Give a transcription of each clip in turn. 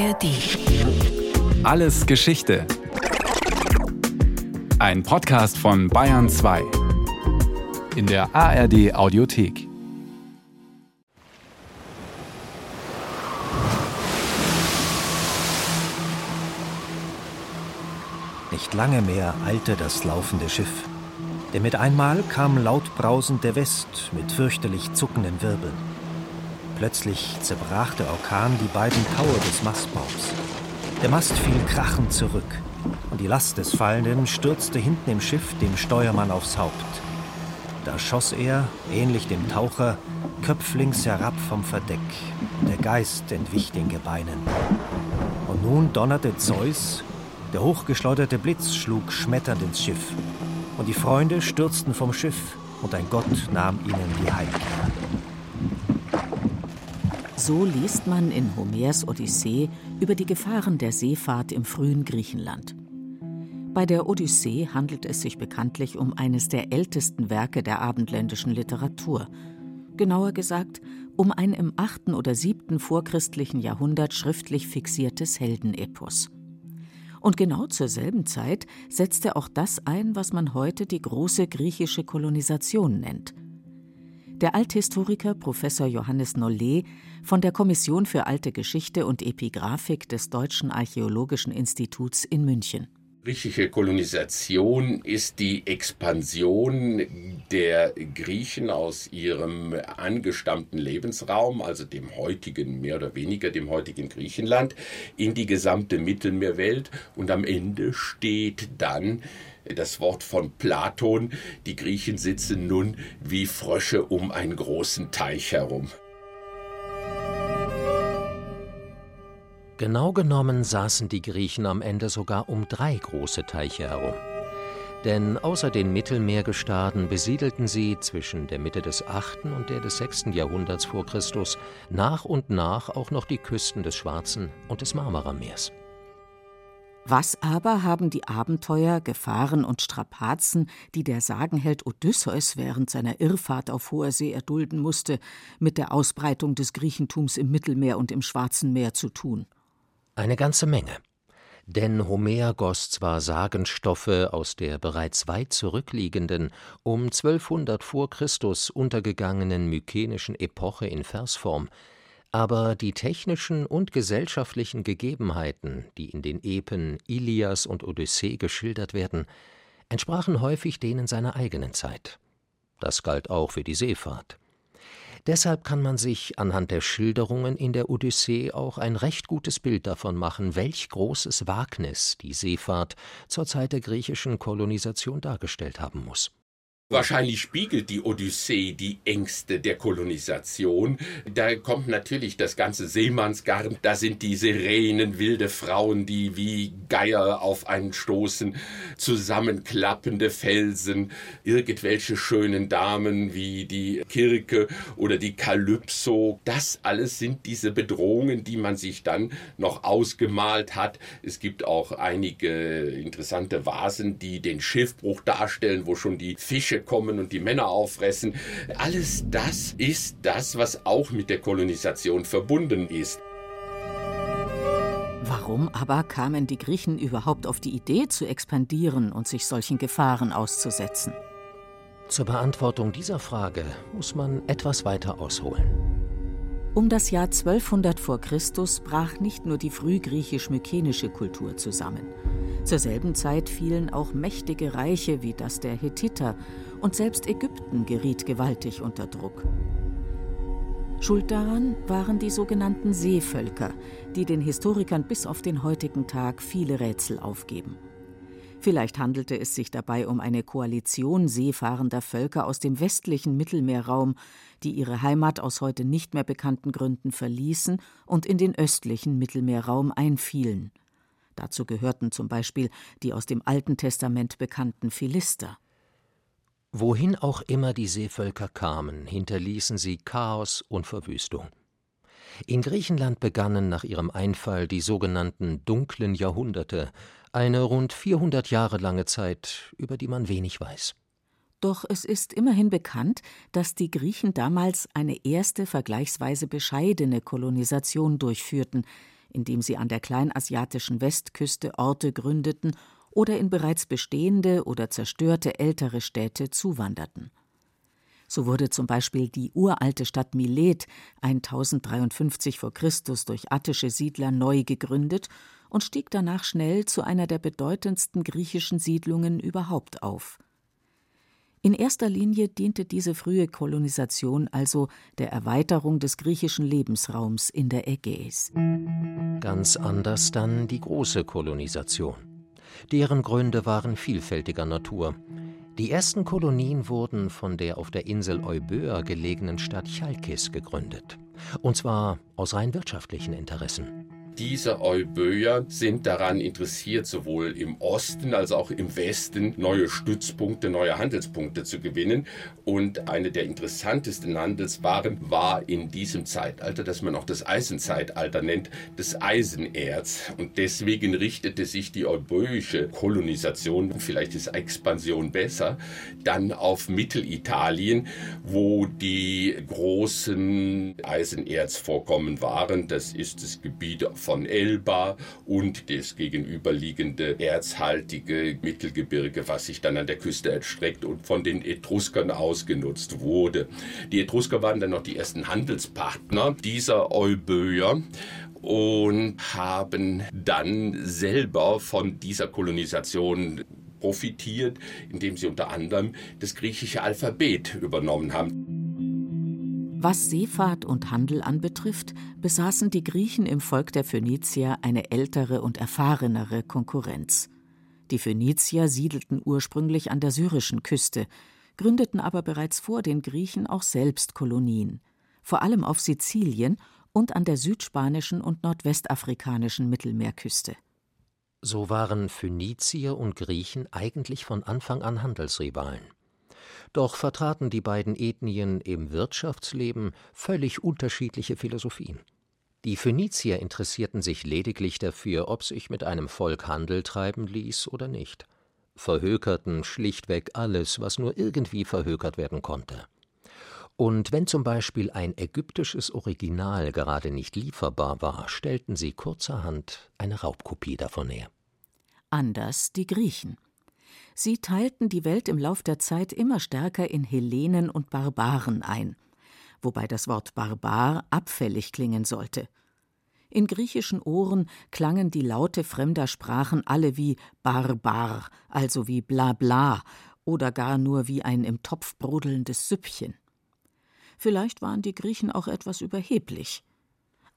ARD. Alles Geschichte. Ein Podcast von Bayern 2. In der ARD Audiothek. Nicht lange mehr eilte das laufende Schiff. Denn mit einmal kam laut brausend der West mit fürchterlich zuckenden Wirbeln. Plötzlich zerbrach der Orkan die beiden Taue des Mastbaums. Der Mast fiel krachend zurück und die Last des Fallenden stürzte hinten im Schiff dem Steuermann aufs Haupt. Da schoss er, ähnlich dem Taucher, köpflings herab vom Verdeck. Der Geist entwich den Gebeinen. Und nun donnerte Zeus, der hochgeschleuderte Blitz schlug schmetternd ins Schiff. Und die Freunde stürzten vom Schiff, und ein Gott nahm ihnen die Heimkehr. So liest man in Homers Odyssee über die Gefahren der Seefahrt im frühen Griechenland. Bei der Odyssee handelt es sich bekanntlich um eines der ältesten Werke der abendländischen Literatur. Genauer gesagt, um ein im 8. oder 7. vorchristlichen Jahrhundert schriftlich fixiertes Heldenepos. Und genau zur selben Zeit setzte auch das ein, was man heute die große griechische Kolonisation nennt. Der Althistoriker Professor Johannes Nollet von der Kommission für Alte Geschichte und Epigraphik des Deutschen Archäologischen Instituts in München. Griechische Kolonisation ist die Expansion der Griechen aus ihrem angestammten Lebensraum, also dem heutigen, mehr oder weniger dem heutigen Griechenland, in die gesamte Mittelmeerwelt. Und am Ende steht dann das Wort von Platon, die Griechen sitzen nun wie Frösche um einen großen Teich herum. Genau genommen saßen die Griechen am Ende sogar um drei große Teiche herum. Denn außer den Mittelmeergestaden besiedelten sie zwischen der Mitte des 8. und der des 6. Jahrhunderts vor Christus nach und nach auch noch die Küsten des Schwarzen und des Marmarameers. Was aber haben die Abenteuer, Gefahren und Strapazen, die der Sagenheld Odysseus während seiner Irrfahrt auf hoher See erdulden musste, mit der Ausbreitung des Griechentums im Mittelmeer und im Schwarzen Meer zu tun? Eine ganze Menge. Denn Homer goss zwar Sagenstoffe aus der bereits weit zurückliegenden, um 1200 vor Christus untergegangenen mykenischen Epoche in Versform, aber die technischen und gesellschaftlichen Gegebenheiten, die in den Epen Ilias und Odyssee geschildert werden, entsprachen häufig denen seiner eigenen Zeit. Das galt auch für die Seefahrt. Deshalb kann man sich anhand der Schilderungen in der Odyssee auch ein recht gutes Bild davon machen, welch großes Wagnis die Seefahrt zur Zeit der griechischen Kolonisation dargestellt haben muss. Wahrscheinlich spiegelt die Odyssee die Ängste der Kolonisation. Da kommt natürlich das ganze Seemannsgarn, da sind die Sirenen, wilde Frauen, die wie Geier auf einen stoßen, zusammenklappende Felsen, irgendwelche schönen Damen wie die Kirke oder die Kalypso. Das alles sind diese Bedrohungen, die man sich dann noch ausgemalt hat. Es gibt auch einige interessante Vasen, die den Schiffbruch darstellen, wo schon die Fische kommen und die Männer auffressen. Alles das ist das, was auch mit der Kolonisation verbunden ist. Warum aber kamen die Griechen überhaupt auf die Idee zu expandieren und sich solchen Gefahren auszusetzen? Zur Beantwortung dieser Frage muss man etwas weiter ausholen. Um das Jahr 1200 vor Christus brach nicht nur die frühgriechisch-mykenische Kultur zusammen. Zur selben Zeit fielen auch mächtige Reiche wie das der Hethiter und selbst Ägypten geriet gewaltig unter Druck. Schuld daran waren die sogenannten Seevölker, die den Historikern bis auf den heutigen Tag viele Rätsel aufgeben. Vielleicht handelte es sich dabei um eine Koalition seefahrender Völker aus dem westlichen Mittelmeerraum, die ihre Heimat aus heute nicht mehr bekannten Gründen verließen und in den östlichen Mittelmeerraum einfielen. Dazu gehörten zum Beispiel die aus dem Alten Testament bekannten Philister. Wohin auch immer die Seevölker kamen, hinterließen sie Chaos und Verwüstung. In Griechenland begannen nach ihrem Einfall die sogenannten dunklen Jahrhunderte, eine rund 400 Jahre lange Zeit, über die man wenig weiß. Doch es ist immerhin bekannt, dass die Griechen damals eine erste vergleichsweise bescheidene Kolonisation durchführten, indem sie an der kleinasiatischen Westküste Orte gründeten oder in bereits bestehende oder zerstörte ältere Städte zuwanderten. So wurde zum Beispiel die uralte Stadt Milet 1053 v. Chr. durch attische Siedler neu gegründet und stieg danach schnell zu einer der bedeutendsten griechischen Siedlungen überhaupt auf. In erster Linie diente diese frühe Kolonisation also der Erweiterung des griechischen Lebensraums in der Ägäis. Ganz anders dann die große Kolonisation. Deren Gründe waren vielfältiger Natur. Die ersten Kolonien wurden von der auf der Insel Euböa gelegenen Stadt Chalkis gegründet. Und zwar aus rein wirtschaftlichen Interessen diese Euböer sind daran interessiert, sowohl im Osten als auch im Westen neue Stützpunkte, neue Handelspunkte zu gewinnen. Und eine der interessantesten Handelswaren war in diesem Zeitalter, das man auch das Eisenzeitalter nennt, das Eisenerz. Und deswegen richtete sich die euböische Kolonisation, vielleicht ist Expansion besser, dann auf Mittelitalien, wo die großen Eisenerzvorkommen waren. Das ist das Gebiet von Elba und das gegenüberliegende erzhaltige Mittelgebirge, was sich dann an der Küste erstreckt und von den Etruskern ausgenutzt wurde. Die Etrusker waren dann noch die ersten Handelspartner dieser Euböer und haben dann selber von dieser Kolonisation profitiert, indem sie unter anderem das griechische Alphabet übernommen haben. Was Seefahrt und Handel anbetrifft, besaßen die Griechen im Volk der Phönizier eine ältere und erfahrenere Konkurrenz. Die Phönizier siedelten ursprünglich an der syrischen Küste, gründeten aber bereits vor den Griechen auch selbst Kolonien, vor allem auf Sizilien und an der südspanischen und nordwestafrikanischen Mittelmeerküste. So waren Phönizier und Griechen eigentlich von Anfang an Handelsrivalen. Doch vertraten die beiden Ethnien im Wirtschaftsleben völlig unterschiedliche Philosophien. Die Phönizier interessierten sich lediglich dafür, ob sich mit einem Volk Handel treiben ließ oder nicht, verhökerten schlichtweg alles, was nur irgendwie verhökert werden konnte. Und wenn zum Beispiel ein ägyptisches Original gerade nicht lieferbar war, stellten sie kurzerhand eine Raubkopie davon her. Anders die Griechen. Sie teilten die Welt im Lauf der Zeit immer stärker in Hellenen und Barbaren ein, wobei das Wort Barbar abfällig klingen sollte. In griechischen Ohren klangen die Laute fremder Sprachen alle wie Barbar, also wie Blabla oder gar nur wie ein im Topf brodelndes Süppchen. Vielleicht waren die Griechen auch etwas überheblich.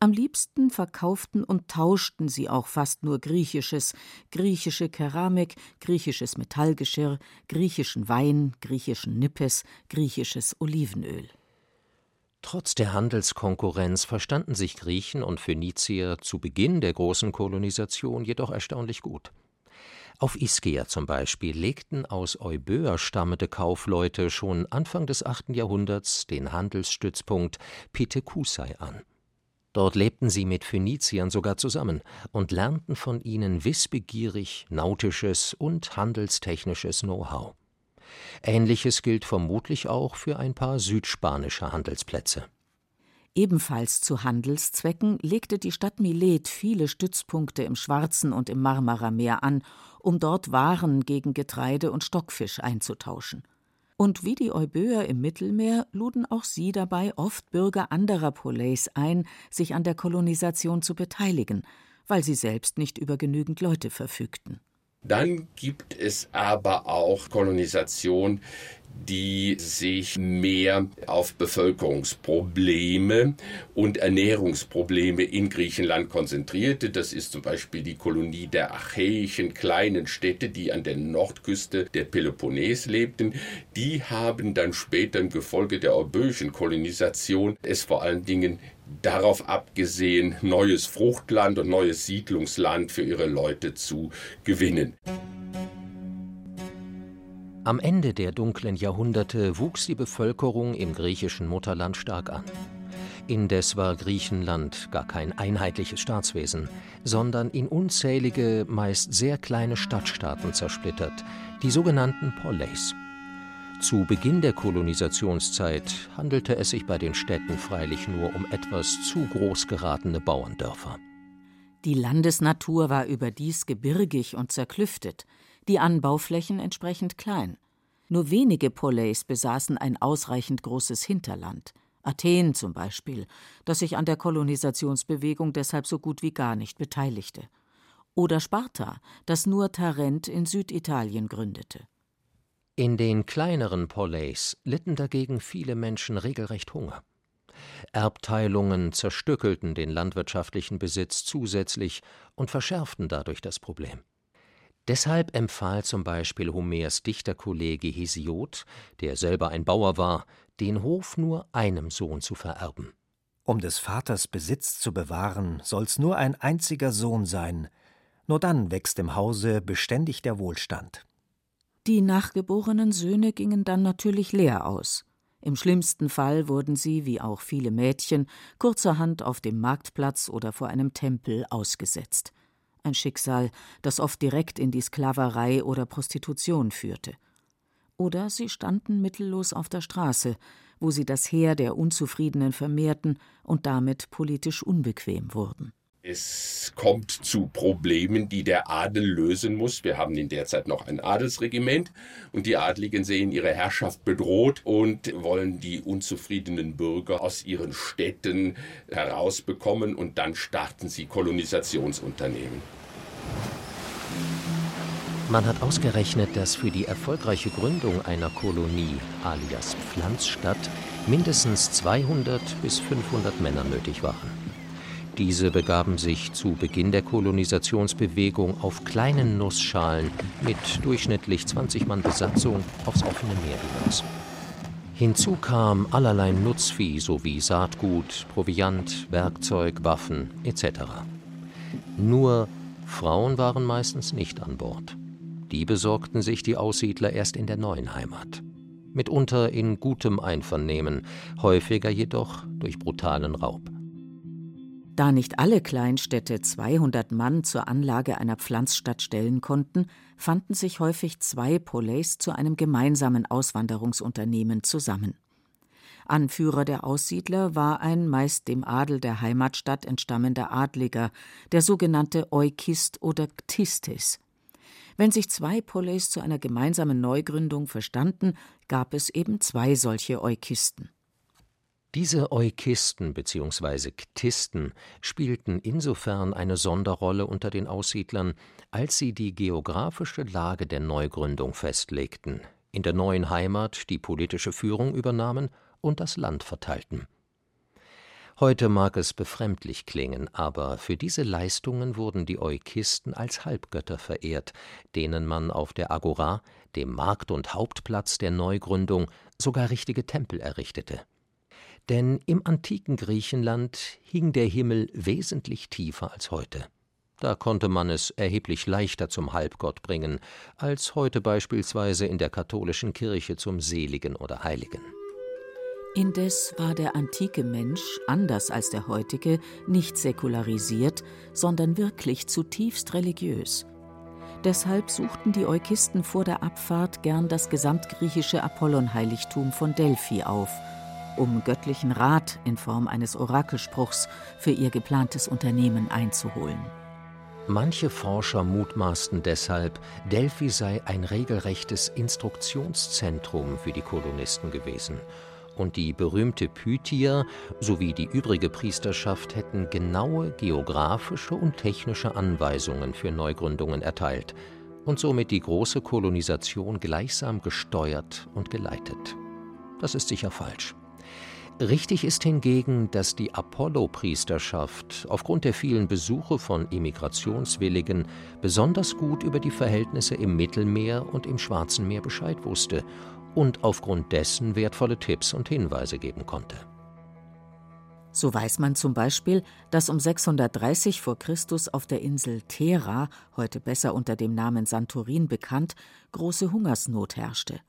Am liebsten verkauften und tauschten sie auch fast nur Griechisches, griechische Keramik, griechisches Metallgeschirr, griechischen Wein, griechischen Nippes, griechisches Olivenöl. Trotz der Handelskonkurrenz verstanden sich Griechen und Phönizier zu Beginn der großen Kolonisation jedoch erstaunlich gut. Auf Ischia zum Beispiel legten aus Euböa stammende Kaufleute schon Anfang des 8. Jahrhunderts den Handelsstützpunkt Pitekusai an. Dort lebten sie mit Phöniziern sogar zusammen und lernten von ihnen wissbegierig nautisches und handelstechnisches Know-how. Ähnliches gilt vermutlich auch für ein paar südspanische Handelsplätze. Ebenfalls zu Handelszwecken legte die Stadt Milet viele Stützpunkte im Schwarzen und im Marmarameer an, um dort Waren gegen Getreide und Stockfisch einzutauschen. Und wie die Euböer im Mittelmeer luden auch sie dabei oft Bürger anderer Poleis ein, sich an der Kolonisation zu beteiligen, weil sie selbst nicht über genügend Leute verfügten. Dann gibt es aber auch Kolonisation, die sich mehr auf Bevölkerungsprobleme und Ernährungsprobleme in Griechenland konzentrierte. Das ist zum Beispiel die Kolonie der achäischen kleinen Städte, die an der Nordküste der Peloponnes lebten. Die haben dann später im Gefolge der euböischen Kolonisation es vor allen Dingen darauf abgesehen, neues Fruchtland und neues Siedlungsland für ihre Leute zu gewinnen. Am Ende der dunklen Jahrhunderte wuchs die Bevölkerung im griechischen Mutterland stark an. Indes war Griechenland gar kein einheitliches Staatswesen, sondern in unzählige, meist sehr kleine Stadtstaaten zersplittert, die sogenannten Poleis. Zu Beginn der Kolonisationszeit handelte es sich bei den Städten freilich nur um etwas zu groß geratene Bauerndörfer. Die Landesnatur war überdies gebirgig und zerklüftet, die Anbauflächen entsprechend klein. Nur wenige Poleis besaßen ein ausreichend großes Hinterland. Athen zum Beispiel, das sich an der Kolonisationsbewegung deshalb so gut wie gar nicht beteiligte. Oder Sparta, das nur Tarent in Süditalien gründete. In den kleineren Poleis litten dagegen viele Menschen regelrecht Hunger. Erbteilungen zerstückelten den landwirtschaftlichen Besitz zusätzlich und verschärften dadurch das Problem. Deshalb empfahl zum Beispiel Homers Dichterkollege Hesiod, der selber ein Bauer war, den Hof nur einem Sohn zu vererben. Um des Vaters Besitz zu bewahren, soll's nur ein einziger Sohn sein, nur dann wächst im Hause beständig der Wohlstand. Die nachgeborenen Söhne gingen dann natürlich leer aus. Im schlimmsten Fall wurden sie, wie auch viele Mädchen, kurzerhand auf dem Marktplatz oder vor einem Tempel ausgesetzt ein Schicksal, das oft direkt in die Sklaverei oder Prostitution führte. Oder sie standen mittellos auf der Straße, wo sie das Heer der Unzufriedenen vermehrten und damit politisch unbequem wurden. Es kommt zu Problemen, die der Adel lösen muss. Wir haben in der Zeit noch ein Adelsregiment und die Adligen sehen ihre Herrschaft bedroht und wollen die unzufriedenen Bürger aus ihren Städten herausbekommen und dann starten sie Kolonisationsunternehmen. Man hat ausgerechnet, dass für die erfolgreiche Gründung einer Kolonie alias Pflanzstadt mindestens 200 bis 500 Männer nötig waren. Diese begaben sich zu Beginn der Kolonisationsbewegung auf kleinen Nussschalen mit durchschnittlich 20 Mann Besatzung aufs offene Meer hinaus. Hinzu kam allerlei Nutzvieh sowie Saatgut, Proviant, Werkzeug, Waffen etc. Nur Frauen waren meistens nicht an Bord. Die besorgten sich die Aussiedler erst in der neuen Heimat. Mitunter in gutem Einvernehmen, häufiger jedoch durch brutalen Raub. Da nicht alle Kleinstädte 200 Mann zur Anlage einer Pflanzstadt stellen konnten, fanden sich häufig zwei Poleis zu einem gemeinsamen Auswanderungsunternehmen zusammen. Anführer der Aussiedler war ein meist dem Adel der Heimatstadt entstammender Adliger, der sogenannte Eukist oder Ktistis. Wenn sich zwei Poleis zu einer gemeinsamen Neugründung verstanden, gab es eben zwei solche Eukisten. Diese Eukisten bzw. Ktisten spielten insofern eine Sonderrolle unter den Aussiedlern, als sie die geografische Lage der Neugründung festlegten, in der neuen Heimat die politische Führung übernahmen und das Land verteilten. Heute mag es befremdlich klingen, aber für diese Leistungen wurden die Eukisten als Halbgötter verehrt, denen man auf der Agora, dem Markt und Hauptplatz der Neugründung, sogar richtige Tempel errichtete denn im antiken Griechenland hing der Himmel wesentlich tiefer als heute. Da konnte man es erheblich leichter zum Halbgott bringen, als heute beispielsweise in der katholischen Kirche zum Seligen oder Heiligen. Indes war der antike Mensch, anders als der heutige, nicht säkularisiert, sondern wirklich zutiefst religiös. Deshalb suchten die Eukisten vor der Abfahrt gern das gesamtgriechische Apollonheiligtum von Delphi auf – um göttlichen Rat in Form eines Orakelspruchs für ihr geplantes Unternehmen einzuholen. Manche Forscher mutmaßten deshalb, Delphi sei ein regelrechtes Instruktionszentrum für die Kolonisten gewesen. Und die berühmte Pythia sowie die übrige Priesterschaft hätten genaue geografische und technische Anweisungen für Neugründungen erteilt und somit die große Kolonisation gleichsam gesteuert und geleitet. Das ist sicher falsch. Richtig ist hingegen, dass die Apollo-Priesterschaft aufgrund der vielen Besuche von Immigrationswilligen besonders gut über die Verhältnisse im Mittelmeer und im Schwarzen Meer Bescheid wusste und aufgrund dessen wertvolle Tipps und Hinweise geben konnte. So weiß man zum Beispiel, dass um 630 v. Chr. auf der Insel Thera, heute besser unter dem Namen Santorin bekannt, große Hungersnot herrschte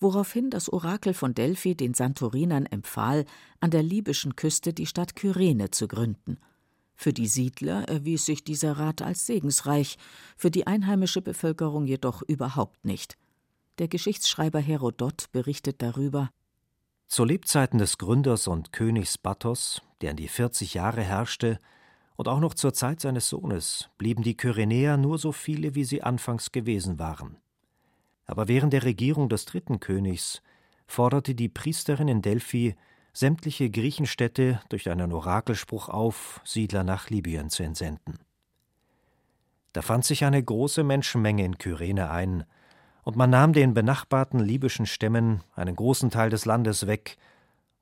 woraufhin das Orakel von Delphi den Santorinern empfahl, an der libyschen Küste die Stadt Kyrene zu gründen. Für die Siedler erwies sich dieser Rat als segensreich, für die einheimische Bevölkerung jedoch überhaupt nicht. Der Geschichtsschreiber Herodot berichtet darüber Zu Lebzeiten des Gründers und Königs Battos, der an die 40 Jahre herrschte, Und auch noch zur Zeit seines Sohnes blieben die Kyrenäer nur so viele, wie sie anfangs gewesen waren. Aber während der Regierung des dritten Königs forderte die Priesterin in Delphi sämtliche Griechenstädte durch einen Orakelspruch auf, Siedler nach Libyen zu entsenden. Da fand sich eine große Menschenmenge in Kyrene ein, und man nahm den benachbarten libyschen Stämmen einen großen Teil des Landes weg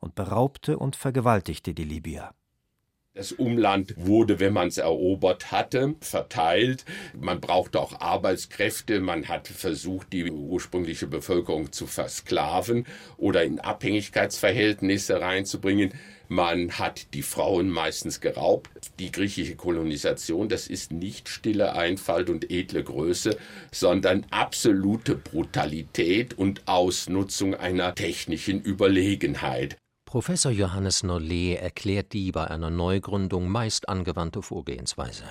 und beraubte und vergewaltigte die Libyer. Das Umland wurde, wenn man es erobert hatte, verteilt. Man brauchte auch Arbeitskräfte. Man hat versucht, die ursprüngliche Bevölkerung zu versklaven oder in Abhängigkeitsverhältnisse reinzubringen. Man hat die Frauen meistens geraubt. Die griechische Kolonisation, das ist nicht stille Einfalt und edle Größe, sondern absolute Brutalität und Ausnutzung einer technischen Überlegenheit. Professor Johannes Nollet erklärt die bei einer Neugründung meist angewandte Vorgehensweise.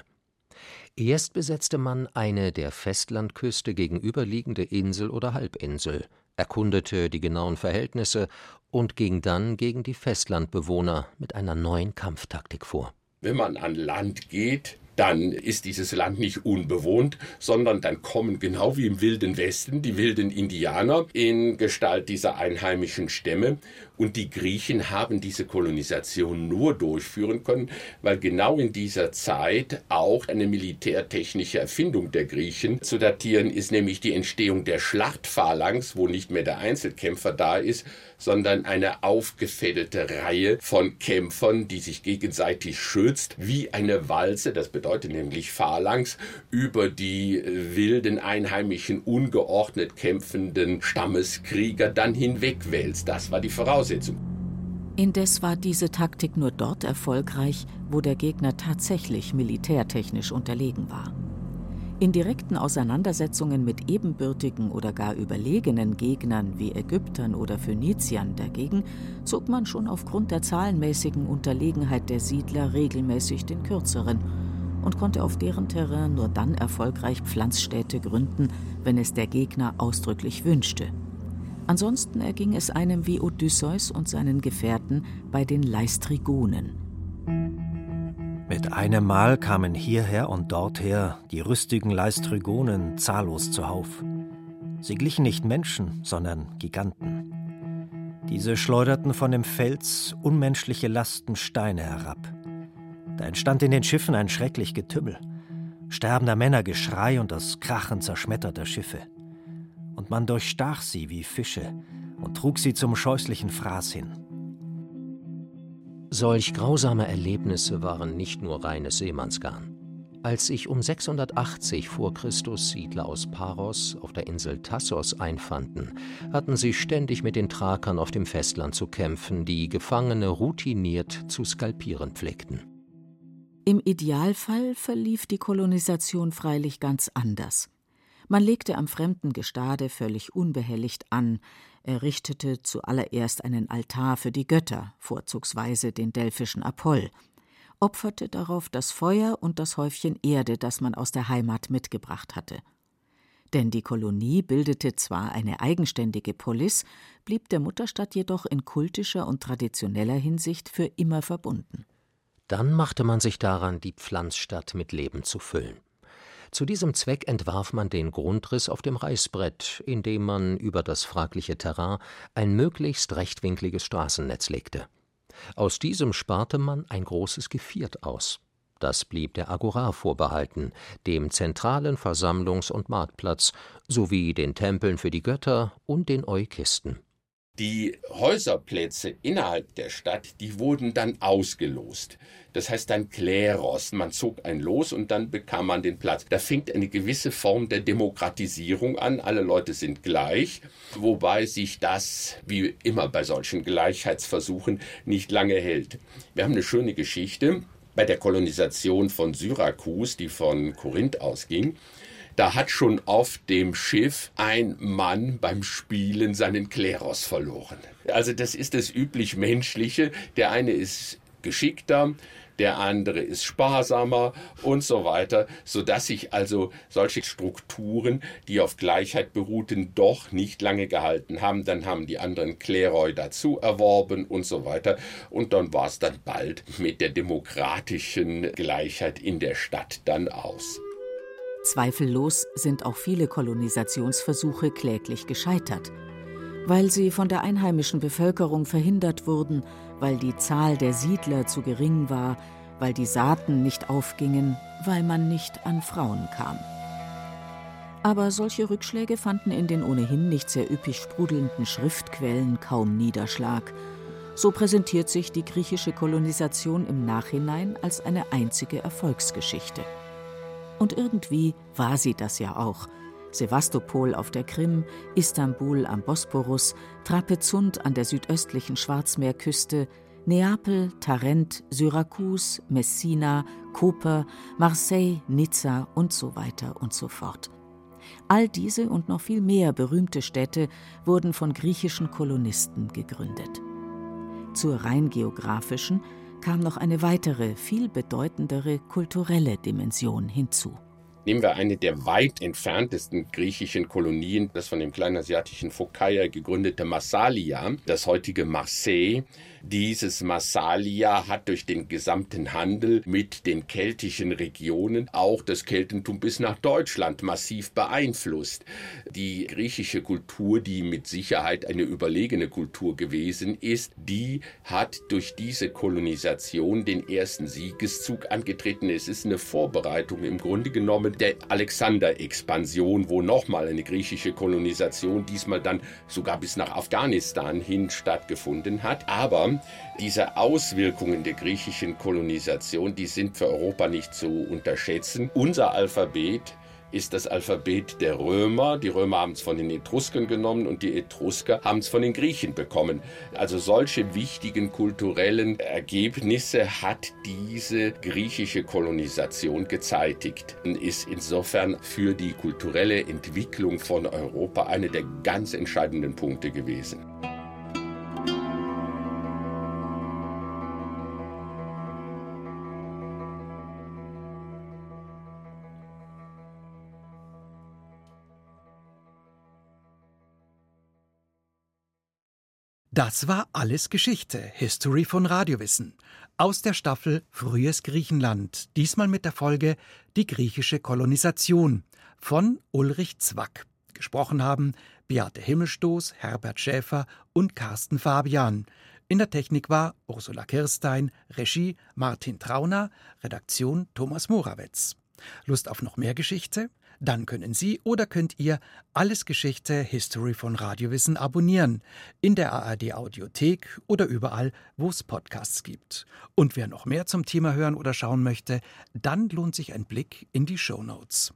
Erst besetzte man eine der Festlandküste gegenüberliegende Insel oder Halbinsel, erkundete die genauen Verhältnisse und ging dann gegen die Festlandbewohner mit einer neuen Kampftaktik vor. Wenn man an Land geht, dann ist dieses Land nicht unbewohnt, sondern dann kommen genau wie im wilden Westen die wilden Indianer in Gestalt dieser einheimischen Stämme und die Griechen haben diese Kolonisation nur durchführen können, weil genau in dieser Zeit auch eine militärtechnische Erfindung der Griechen zu datieren ist, nämlich die Entstehung der Schlachtphalanx, wo nicht mehr der Einzelkämpfer da ist, sondern eine aufgefädelte Reihe von Kämpfern, die sich gegenseitig schützt, wie eine Walze, das bedeutet nämlich Phalanx, über die wilden, einheimischen, ungeordnet kämpfenden Stammeskrieger dann hinwegwälzt. Das war die Voraussetzung. Indes war diese Taktik nur dort erfolgreich, wo der Gegner tatsächlich militärtechnisch unterlegen war. In direkten Auseinandersetzungen mit ebenbürtigen oder gar überlegenen Gegnern wie Ägyptern oder Phöniziern dagegen zog man schon aufgrund der zahlenmäßigen Unterlegenheit der Siedler regelmäßig den kürzeren und konnte auf deren Terrain nur dann erfolgreich Pflanzstädte gründen, wenn es der Gegner ausdrücklich wünschte. Ansonsten erging es einem wie Odysseus und seinen Gefährten bei den Leistrigonen. Mit einem Mal kamen hierher und dorther die rüstigen Leistrygonen zahllos zuhauf. Sie glichen nicht Menschen, sondern Giganten. Diese schleuderten von dem Fels unmenschliche Lasten Steine herab. Da entstand in den Schiffen ein schrecklich Getümmel. Sterbender Männer Geschrei und das Krachen zerschmetterter Schiffe. Und man durchstach sie wie Fische und trug sie zum scheußlichen Fraß hin. Solch grausame Erlebnisse waren nicht nur reines Seemannsgarn. Als sich um 680 vor Christus Siedler aus Paros auf der Insel Tassos einfanden, hatten sie ständig mit den Thrakern auf dem Festland zu kämpfen, die Gefangene routiniert zu skalpieren pflegten. Im Idealfall verlief die Kolonisation freilich ganz anders. Man legte am fremden Gestade völlig unbehelligt an, errichtete zuallererst einen Altar für die Götter, vorzugsweise den delphischen Apoll, opferte darauf das Feuer und das Häufchen Erde, das man aus der Heimat mitgebracht hatte. Denn die Kolonie bildete zwar eine eigenständige Polis, blieb der Mutterstadt jedoch in kultischer und traditioneller Hinsicht für immer verbunden. Dann machte man sich daran, die Pflanzstadt mit Leben zu füllen. Zu diesem Zweck entwarf man den Grundriss auf dem Reißbrett, indem man über das fragliche Terrain ein möglichst rechtwinkliges Straßennetz legte. Aus diesem sparte man ein großes Geviert aus. Das blieb der Agora vorbehalten, dem zentralen Versammlungs- und Marktplatz sowie den Tempeln für die Götter und den Eukisten. Die Häuserplätze innerhalb der Stadt, die wurden dann ausgelost. Das heißt dann Kleros. Man zog ein Los und dann bekam man den Platz. Da fängt eine gewisse Form der Demokratisierung an. Alle Leute sind gleich, wobei sich das, wie immer bei solchen Gleichheitsversuchen, nicht lange hält. Wir haben eine schöne Geschichte bei der Kolonisation von Syrakus, die von Korinth ausging. Da hat schon auf dem Schiff ein Mann beim Spielen seinen Kleros verloren. Also das ist das üblich Menschliche. Der eine ist geschickter, der andere ist sparsamer und so weiter, sodass sich also solche Strukturen, die auf Gleichheit beruhten, doch nicht lange gehalten haben. Dann haben die anderen Kleroi dazu erworben und so weiter. Und dann war es dann bald mit der demokratischen Gleichheit in der Stadt dann aus. Zweifellos sind auch viele Kolonisationsversuche kläglich gescheitert. Weil sie von der einheimischen Bevölkerung verhindert wurden, weil die Zahl der Siedler zu gering war, weil die Saaten nicht aufgingen, weil man nicht an Frauen kam. Aber solche Rückschläge fanden in den ohnehin nicht sehr üppig sprudelnden Schriftquellen kaum Niederschlag. So präsentiert sich die griechische Kolonisation im Nachhinein als eine einzige Erfolgsgeschichte. Und irgendwie war sie das ja auch. Sevastopol auf der Krim, Istanbul am Bosporus, Trapezunt an der südöstlichen Schwarzmeerküste, Neapel, Tarent, Syrakus, Messina, Koper, Marseille, Nizza und so weiter und so fort. All diese und noch viel mehr berühmte Städte wurden von griechischen Kolonisten gegründet. Zur rein geografischen kam noch eine weitere, viel bedeutendere kulturelle Dimension hinzu. Nehmen wir eine der weit entferntesten griechischen Kolonien, das von dem kleinasiatischen Phokaia gegründete Massalia, das heutige Marseille. Dieses Massalia hat durch den gesamten Handel mit den keltischen Regionen auch das Keltentum bis nach Deutschland massiv beeinflusst. Die griechische Kultur, die mit Sicherheit eine überlegene Kultur gewesen ist, die hat durch diese Kolonisation den ersten Siegeszug angetreten. Es ist eine Vorbereitung im Grunde genommen der Alexander-Expansion, wo nochmal eine griechische Kolonisation, diesmal dann sogar bis nach Afghanistan hin stattgefunden hat. Aber diese Auswirkungen der griechischen Kolonisation, die sind für Europa nicht zu unterschätzen. Unser Alphabet ist das Alphabet der Römer. Die Römer haben es von den Etruskern genommen und die Etrusker haben es von den Griechen bekommen. Also solche wichtigen kulturellen Ergebnisse hat diese griechische Kolonisation gezeitigt und ist insofern für die kulturelle Entwicklung von Europa eine der ganz entscheidenden Punkte gewesen. Das war alles Geschichte, History von Radiowissen. Aus der Staffel Frühes Griechenland, diesmal mit der Folge Die griechische Kolonisation von Ulrich Zwack. Gesprochen haben Beate Himmelstoß, Herbert Schäfer und Carsten Fabian. In der Technik war Ursula Kirstein, Regie Martin Trauner, Redaktion Thomas Morawetz. Lust auf noch mehr Geschichte? Dann können Sie oder könnt ihr alles Geschichte History von Radiowissen abonnieren. In der ARD Audiothek oder überall, wo es Podcasts gibt. Und wer noch mehr zum Thema hören oder schauen möchte, dann lohnt sich ein Blick in die Show Notes.